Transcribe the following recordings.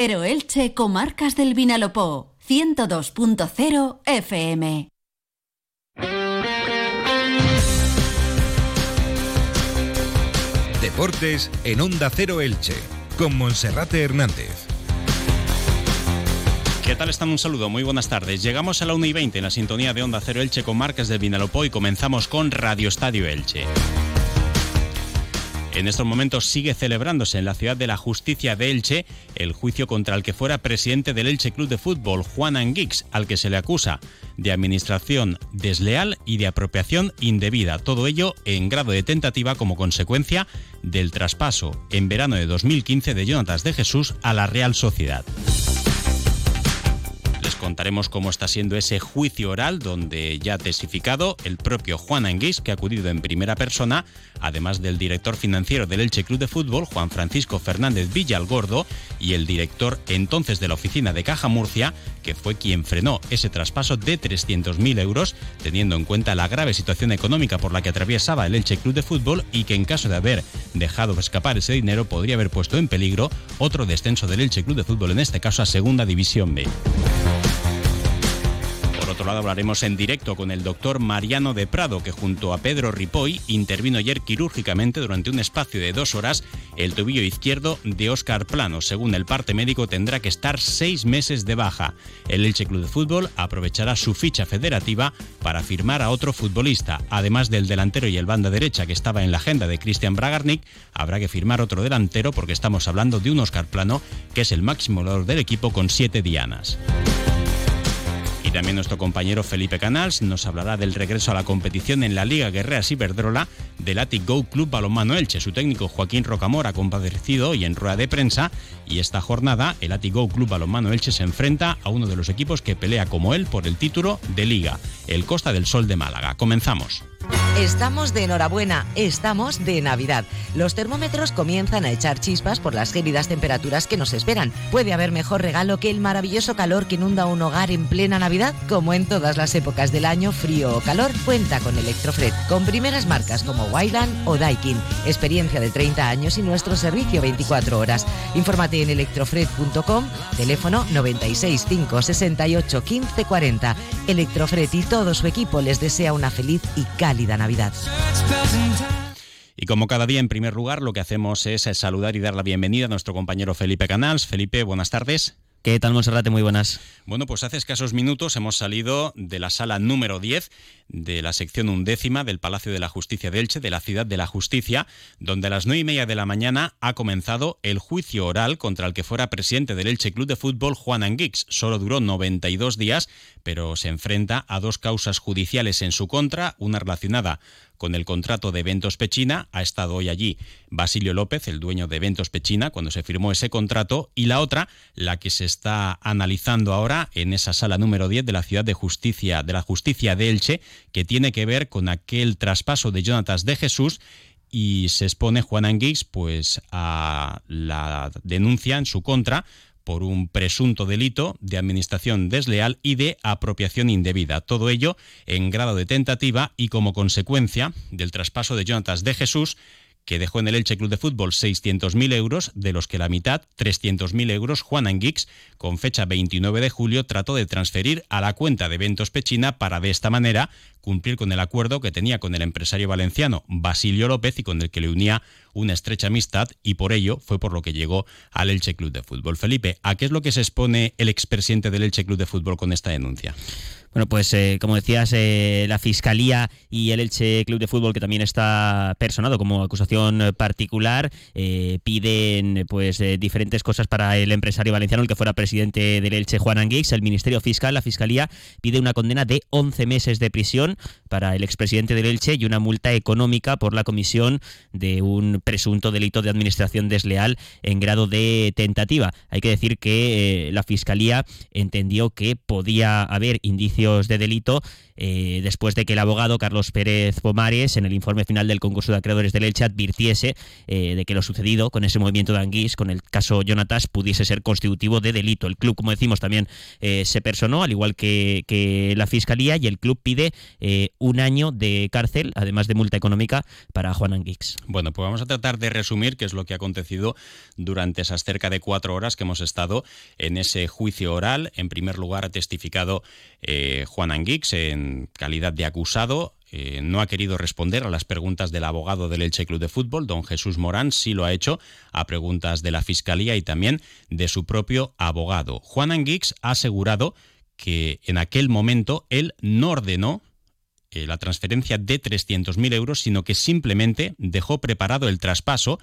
Pero Elche, Comarcas del Vinalopó, 102.0 FM. Deportes en Onda Cero Elche, con Monserrate Hernández. ¿Qué tal están? Un saludo, muy buenas tardes. Llegamos a la 1 y 20 en la sintonía de Onda Cero Elche con Marcas del Vinalopó y comenzamos con Radio Estadio Elche. En estos momentos sigue celebrándose en la ciudad de la justicia de Elche el juicio contra el que fuera presidente del Elche Club de Fútbol, Juan Anguix, al que se le acusa de administración desleal y de apropiación indebida. Todo ello en grado de tentativa como consecuencia del traspaso en verano de 2015 de Jonatas de Jesús a la Real Sociedad contaremos cómo está siendo ese juicio oral donde ya ha testificado el propio Juan Anguís, que ha acudido en primera persona, además del director financiero del Elche Club de Fútbol, Juan Francisco Fernández Villalgordo, y el director entonces de la oficina de Caja Murcia, que fue quien frenó ese traspaso de 300.000 euros, teniendo en cuenta la grave situación económica por la que atraviesaba el Elche Club de Fútbol y que en caso de haber dejado escapar ese dinero podría haber puesto en peligro otro descenso del Elche Club de Fútbol, en este caso a Segunda División B otro lado, hablaremos en directo con el doctor Mariano de Prado, que junto a Pedro Ripoy intervino ayer quirúrgicamente durante un espacio de dos horas el tobillo izquierdo de Óscar Plano. Según el parte médico, tendrá que estar seis meses de baja. El Elche Club de Fútbol aprovechará su ficha federativa para firmar a otro futbolista. Además del delantero y el banda derecha que estaba en la agenda de Cristian Bragarnik, habrá que firmar otro delantero porque estamos hablando de un Óscar Plano que es el máximo valor del equipo con siete dianas. Y también nuestro compañero Felipe Canals nos hablará del regreso a la competición en la Liga Guerrera Ciberdrola del Atic Go Club Balonmano Elche. Su técnico Joaquín Rocamora compadecido hoy en rueda de prensa y esta jornada el Atic Go Club Balonmano Elche se enfrenta a uno de los equipos que pelea como él por el título de Liga, el Costa del Sol de Málaga. Comenzamos. Estamos de enhorabuena, estamos de Navidad. Los termómetros comienzan a echar chispas por las gélidas temperaturas que nos esperan. ¿Puede haber mejor regalo que el maravilloso calor que inunda un hogar en plena Navidad? Como en todas las épocas del año, frío o calor, cuenta con Electrofred, con primeras marcas como Wyland o Daikin. Experiencia de 30 años y nuestro servicio 24 horas. Infórmate en electrofred.com, teléfono 96 568 15 40. Electrofred y todo su equipo les desea una feliz y cálida Navidad. Y como cada día, en primer lugar, lo que hacemos es saludar y dar la bienvenida a nuestro compañero Felipe Canals. Felipe, buenas tardes. ¿Qué tal, Monserrate? Muy buenas. Bueno, pues hace escasos minutos hemos salido de la sala número 10 de la sección undécima del Palacio de la Justicia de Elche, de la Ciudad de la Justicia, donde a las nueve y media de la mañana ha comenzado el juicio oral contra el que fuera presidente del Elche Club de Fútbol, Juan Anguix. Solo duró 92 días, pero se enfrenta a dos causas judiciales en su contra, una relacionada con el contrato de Eventos Pechina. Ha estado hoy allí Basilio López, el dueño de Eventos Pechina, cuando se firmó ese contrato. Y la otra, la que se está analizando ahora en esa sala número 10 de la Ciudad de Justicia, de la Justicia de Elche, que tiene que ver con aquel traspaso de Jonatas de Jesús y se expone Juan Anguix pues a la denuncia en su contra por un presunto delito de administración desleal y de apropiación indebida. Todo ello en grado de tentativa y como consecuencia del traspaso de Jonatas de Jesús que dejó en el Elche Club de Fútbol 600.000 euros, de los que la mitad, 300.000 euros, Juan Anguix, con fecha 29 de julio, trató de transferir a la cuenta de Eventos Pechina para de esta manera cumplir con el acuerdo que tenía con el empresario valenciano Basilio López y con el que le unía una estrecha amistad y por ello fue por lo que llegó al Elche Club de Fútbol. Felipe, ¿a qué es lo que se expone el expresidente del Elche Club de Fútbol con esta denuncia? Bueno, pues eh, como decías, eh, la Fiscalía y el Elche Club de Fútbol, que también está personado como acusación particular, eh, piden pues diferentes cosas para el empresario valenciano, el que fuera presidente del Elche, Juan Anguix. El Ministerio Fiscal, la Fiscalía, pide una condena de 11 meses de prisión para el expresidente del Elche y una multa económica por la comisión de un presunto delito de administración desleal en grado de tentativa. Hay que decir que la Fiscalía entendió que podía haber indicios de delito eh, después de que el abogado Carlos Pérez Pomares, en el informe final del concurso de acreedores del Elche, advirtiese eh, de que lo sucedido con ese movimiento de Anguís, con el caso Jonatas, pudiese ser constitutivo de delito. El club, como decimos, también eh, se personó, al igual que, que, la Fiscalía, y el club pide un año de cárcel, además de multa económica, para Juan Anguix. Bueno, pues vamos a tratar de resumir qué es lo que ha acontecido durante esas cerca de cuatro horas que hemos estado en ese juicio oral. En primer lugar, ha testificado Juan Anguix en calidad de acusado, eh, no ha querido responder a las preguntas del abogado del Elche Club de Fútbol, don Jesús Morán, sí lo ha hecho a preguntas de la Fiscalía y también de su propio abogado. Juan Anguix ha asegurado que en aquel momento él no ordenó eh, la transferencia de 300.000 euros, sino que simplemente dejó preparado el traspaso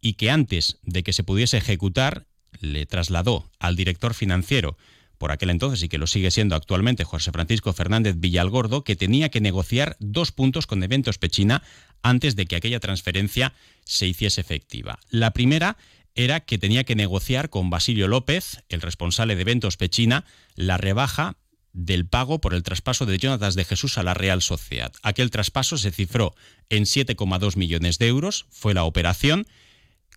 y que antes de que se pudiese ejecutar le trasladó al director financiero por aquel entonces y que lo sigue siendo actualmente José Francisco Fernández Villalgordo, que tenía que negociar dos puntos con Eventos Pechina antes de que aquella transferencia se hiciese efectiva. La primera era que tenía que negociar con Basilio López, el responsable de Eventos Pechina, la rebaja del pago por el traspaso de Jonatas de Jesús a la Real Sociedad. Aquel traspaso se cifró en 7,2 millones de euros, fue la operación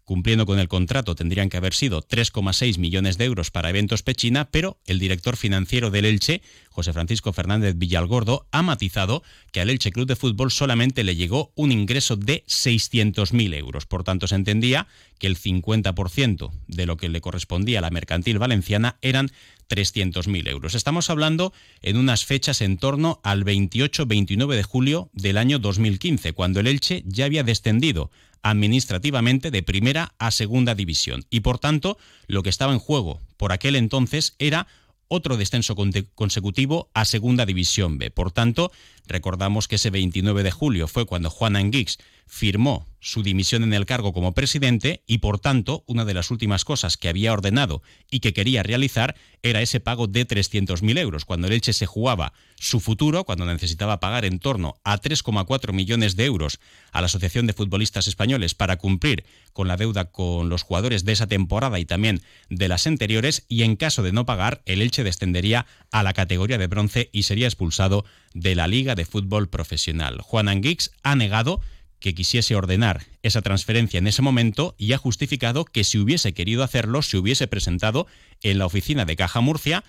Cumpliendo con el contrato tendrían que haber sido 3,6 millones de euros para eventos Pechina, pero el director financiero del Elche, José Francisco Fernández Villalgordo, ha matizado que al Elche Club de Fútbol solamente le llegó un ingreso de 600.000 euros. Por tanto, se entendía que el 50% de lo que le correspondía a la mercantil valenciana eran 300.000 euros. Estamos hablando en unas fechas en torno al 28-29 de julio del año 2015, cuando el Elche ya había descendido administrativamente de primera a segunda división. Y por tanto, lo que estaba en juego por aquel entonces era otro descenso consecutivo a Segunda División B. Por tanto, recordamos que ese 29 de julio fue cuando Juan Anguix firmó su dimisión en el cargo como presidente y, por tanto, una de las últimas cosas que había ordenado y que quería realizar era ese pago de 300.000 euros. Cuando el Elche se jugaba su futuro, cuando necesitaba pagar en torno a 3,4 millones de euros a la Asociación de Futbolistas Españoles para cumplir con la deuda con los jugadores de esa temporada y también de las anteriores, y en caso de no pagar, el Elche descendería a la categoría de bronce y sería expulsado de la Liga de Fútbol Profesional. Juan Anguix ha negado que quisiese ordenar esa transferencia en ese momento y ha justificado que si hubiese querido hacerlo, se hubiese presentado en la oficina de Caja Murcia,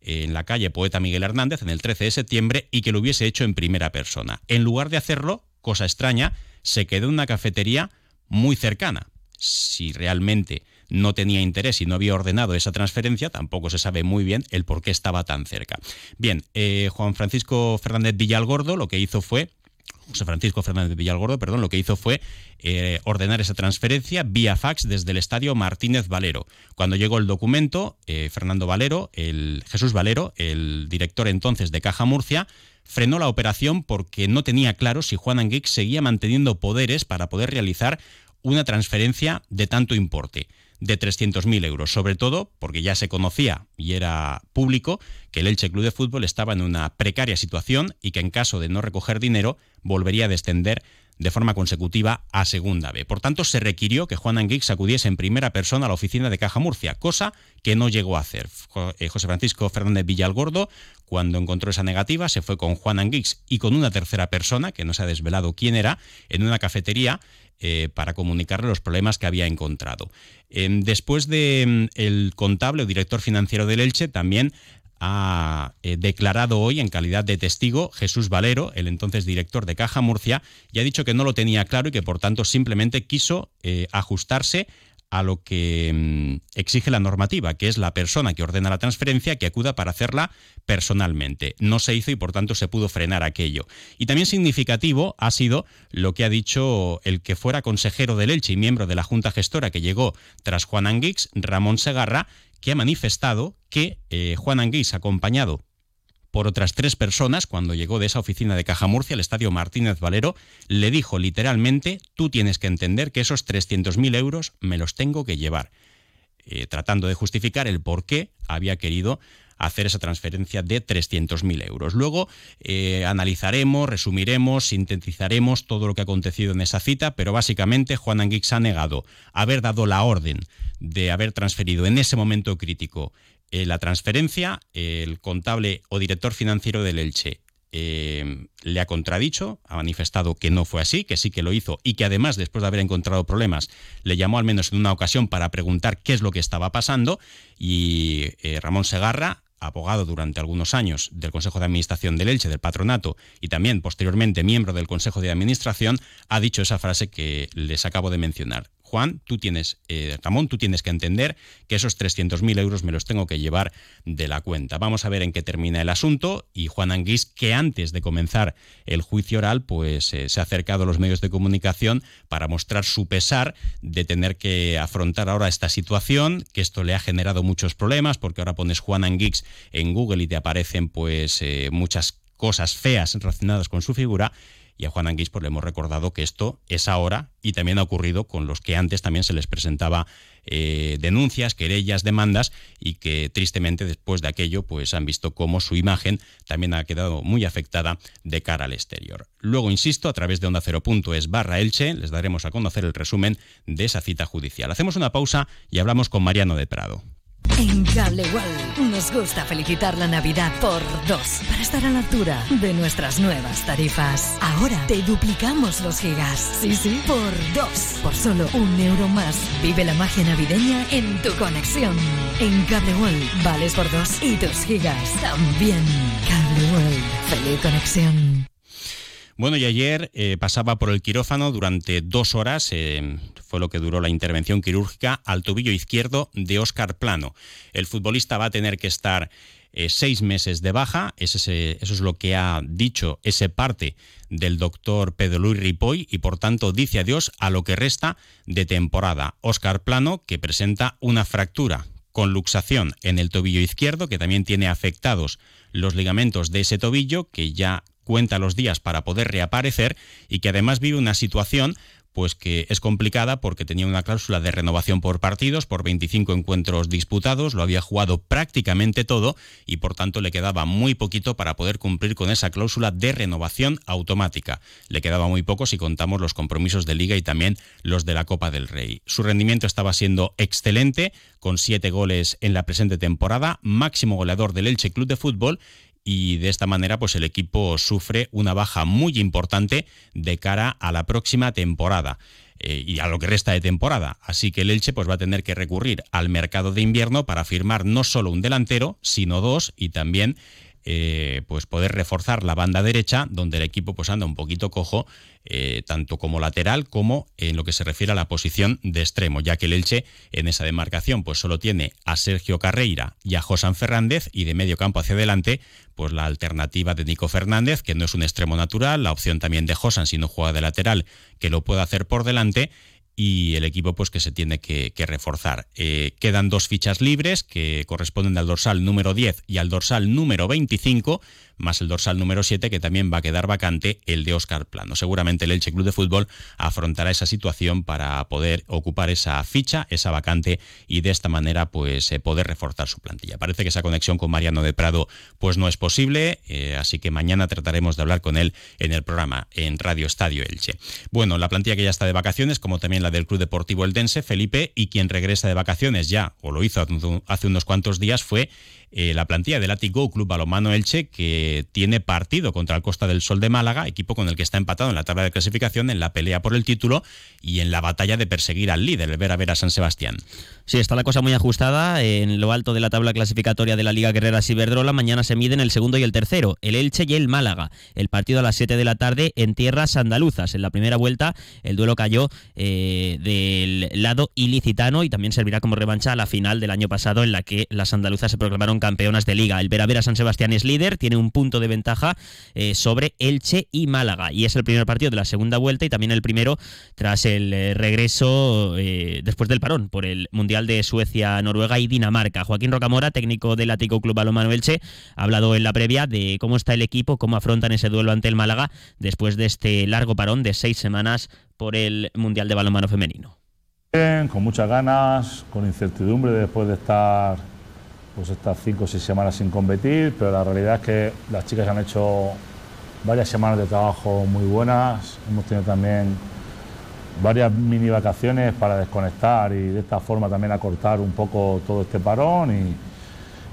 en la calle Poeta Miguel Hernández, en el 13 de septiembre, y que lo hubiese hecho en primera persona. En lugar de hacerlo, cosa extraña, se quedó en una cafetería muy cercana. Si realmente no tenía interés y no había ordenado esa transferencia, tampoco se sabe muy bien el por qué estaba tan cerca. Bien, eh, Juan Francisco Fernández Villalgordo lo que hizo fue José Francisco Fernández Villalgordo, perdón, lo que hizo fue eh, ordenar esa transferencia vía fax desde el estadio Martínez Valero. Cuando llegó el documento, eh, Fernando Valero, el Jesús Valero, el director entonces de Caja Murcia, frenó la operación porque no tenía claro si Juan Anguix seguía manteniendo poderes para poder realizar una transferencia de tanto importe de 300.000 euros, sobre todo porque ya se conocía y era público que el Elche Club de Fútbol estaba en una precaria situación y que en caso de no recoger dinero volvería a descender de forma consecutiva a Segunda B. Por tanto, se requirió que Juan Anguix acudiese en primera persona a la oficina de Caja Murcia, cosa que no llegó a hacer. Eh, José Francisco Fernández Villalgordo, cuando encontró esa negativa, se fue con Juan Anguix y con una tercera persona, que no se ha desvelado quién era, en una cafetería eh, para comunicarle los problemas que había encontrado. Em, después de mm, el contable o director financiero del Elche, también ha eh, declarado hoy en calidad de testigo Jesús Valero, el entonces director de Caja Murcia, y ha dicho que no lo tenía claro y que por tanto simplemente quiso eh, ajustarse a lo que mm, exige la normativa, que es la persona que ordena la transferencia que acuda para hacerla personalmente. No se hizo y por tanto se pudo frenar aquello. Y también significativo ha sido lo que ha dicho el que fuera consejero del Elche y miembro de la Junta Gestora que llegó tras Juan Anguix, Ramón Segarra, que ha manifestado que eh, Juan Anguix, acompañado por otras tres personas, cuando llegó de esa oficina de Caja Murcia al estadio Martínez Valero, le dijo literalmente, tú tienes que entender que esos 300.000 euros me los tengo que llevar, eh, tratando de justificar el por qué había querido hacer esa transferencia de 300.000 euros. Luego eh, analizaremos, resumiremos, sintetizaremos todo lo que ha acontecido en esa cita, pero básicamente Juan Anguix ha negado haber dado la orden de haber transferido en ese momento crítico eh, la transferencia, el contable o director financiero del Elche eh, le ha contradicho, ha manifestado que no fue así, que sí que lo hizo y que además, después de haber encontrado problemas, le llamó al menos en una ocasión para preguntar qué es lo que estaba pasando y eh, Ramón Segarra abogado durante algunos años del Consejo de Administración del Elche, del patronato, y también posteriormente miembro del Consejo de Administración, ha dicho esa frase que les acabo de mencionar. Juan, tú tienes, eh, Ramón, tú tienes que entender que esos 300.000 euros me los tengo que llevar de la cuenta. Vamos a ver en qué termina el asunto y Juan Anguís, que antes de comenzar el juicio oral, pues eh, se ha acercado a los medios de comunicación para mostrar su pesar de tener que afrontar ahora esta situación, que esto le ha generado muchos problemas, porque ahora pones Juan Anguix en Google y te aparecen pues eh, muchas cosas feas relacionadas con su figura y a Juan Anguís pues, le hemos recordado que esto es ahora y también ha ocurrido con los que antes también se les presentaba eh, denuncias, querellas, demandas y que tristemente después de aquello pues han visto cómo su imagen también ha quedado muy afectada de cara al exterior. Luego, insisto, a través de onda es barra Elche les daremos a conocer el resumen de esa cita judicial. Hacemos una pausa y hablamos con Mariano de Prado. En Cable World nos gusta felicitar la Navidad por dos, para estar a la altura de nuestras nuevas tarifas. Ahora te duplicamos los gigas. Sí, sí, por dos. Por solo un euro más. Vive la magia navideña en tu conexión. En Cable World vales por dos y tus gigas también. Cable World. Feliz conexión. Bueno, y ayer eh, pasaba por el quirófano durante dos horas, eh, fue lo que duró la intervención quirúrgica, al tobillo izquierdo de Óscar Plano. El futbolista va a tener que estar eh, seis meses de baja, eso es lo que ha dicho ese parte del doctor Pedro Luis Ripoll y por tanto dice adiós a lo que resta de temporada. Óscar Plano que presenta una fractura con luxación en el tobillo izquierdo que también tiene afectados los ligamentos de ese tobillo que ya cuenta los días para poder reaparecer y que además vive una situación pues que es complicada porque tenía una cláusula de renovación por partidos, por 25 encuentros disputados, lo había jugado prácticamente todo y por tanto le quedaba muy poquito para poder cumplir con esa cláusula de renovación automática. Le quedaba muy poco si contamos los compromisos de liga y también los de la Copa del Rey. Su rendimiento estaba siendo excelente, con siete goles en la presente temporada, máximo goleador del Elche Club de Fútbol y de esta manera pues el equipo sufre una baja muy importante de cara a la próxima temporada. Eh, y a lo que resta de temporada. Así que el Elche pues, va a tener que recurrir al mercado de invierno para firmar no solo un delantero, sino dos y también eh, pues poder reforzar la banda derecha, donde el equipo pues anda un poquito cojo, eh, tanto como lateral como en lo que se refiere a la posición de extremo, ya que el Elche en esa demarcación pues solo tiene a Sergio Carreira y a Josan Fernández y de medio campo hacia adelante pues la alternativa de Nico Fernández, que no es un extremo natural, la opción también de Josan si no juega de lateral, que lo puede hacer por delante y el equipo pues que se tiene que, reforzar. Eh, quedan dos fichas libres que corresponden al dorsal número 10 y al dorsal número 25 más el dorsal número 7 que también va a quedar vacante el de Óscar Plano. Seguramente el Elche Club de Fútbol afrontará esa situación para poder ocupar esa ficha, esa vacante y de esta manera pues eh, poder reforzar su plantilla. Parece que esa conexión con Mariano de Prado pues no es posible, eh, así que mañana trataremos de hablar con él en el programa en Radio Estadio Elche. Bueno, la plantilla que ya está de vacaciones, como también la del Club Deportivo Eldense, Felipe, y quien regresa de vacaciones ya, o lo hizo hace unos cuantos días, fue eh, la plantilla del Atico Club Balomano Elche, que tiene partido contra el Costa del Sol de Málaga, equipo con el que está empatado en la tabla de clasificación, en la pelea por el título y en la batalla de perseguir al líder, el Vera Vera San Sebastián. Sí, está la cosa muy ajustada. En lo alto de la tabla clasificatoria de la Liga Guerrera Ciberdrola, mañana se miden el segundo y el tercero, el Elche y el Málaga. El partido a las 7 de la tarde en tierras andaluzas. En la primera vuelta, el duelo cayó eh, del lado ilicitano y también servirá como revancha a la final del año pasado, en la que las andaluzas se proclamaron campeonas de Liga. El Veravera San Sebastián es líder, tiene un punto de ventaja eh, sobre Elche y Málaga. Y es el primer partido de la segunda vuelta y también el primero tras el eh, regreso después del parón por el Mundial de Suecia, Noruega y Dinamarca. Joaquín Rocamora, técnico del Ático Club Balonmano Elche, ha hablado en la previa de cómo está el equipo, cómo afrontan ese duelo ante el Málaga después de este largo parón de seis semanas por el Mundial de Balonmano Femenino. Bien, con muchas ganas, con incertidumbre después de estar pues estas cinco o seis semanas sin competir, pero la realidad es que las chicas han hecho varias semanas de trabajo muy buenas. Hemos tenido también varias mini vacaciones para desconectar y de esta forma también acortar un poco todo este parón y,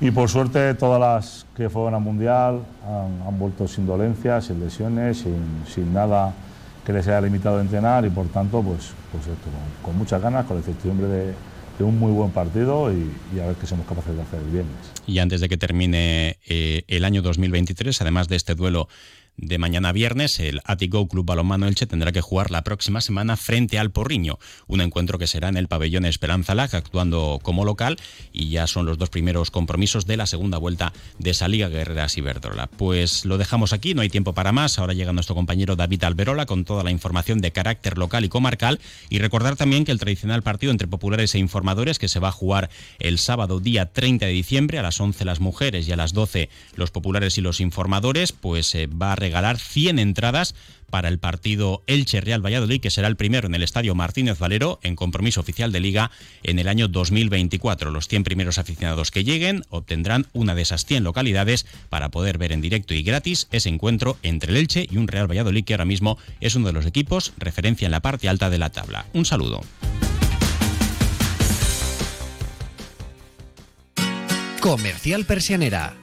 Y por suerte todas las que fueron al Mundial han, vuelto sin dolencias, sin lesiones, sin, sin, nada que les haya limitado a entrenar y por tanto, pues, pues esto, con, muchas ganas, con la incertidumbre de, de un muy buen partido y, a ver qué somos capaces de hacer el viernes. Y antes de que termine eh, el año 2023, además de este duelo de mañana viernes, el Atigo Club Balonmano Elche tendrá que jugar la próxima semana frente al Porriño, un encuentro que será en el pabellón Esperanza Lag, actuando como local, y ya son los dos primeros compromisos de la segunda vuelta de esa Liga Guerreras Iberdrola. Pues lo dejamos aquí, no hay tiempo para más. Ahora llega nuestro compañero David Alberola con toda la información de carácter local y comarcal, y recordar también que el tradicional partido entre populares e informadores que se va a jugar el sábado día 30 de diciembre a las 11 las mujeres y a las 12 los populares y los informadores, pues eh, va a regalar 100 entradas para el partido Elche Real Valladolid, que será el primero en el Estadio Martínez Valero, en compromiso oficial de liga en el año 2024. Los 100 primeros aficionados que lleguen obtendrán una de esas 100 localidades para poder ver en directo y gratis ese encuentro entre el Elche y un Real Valladolid que ahora mismo es uno de los equipos referencia en la parte alta de la tabla. Un saludo. Comercial Persianera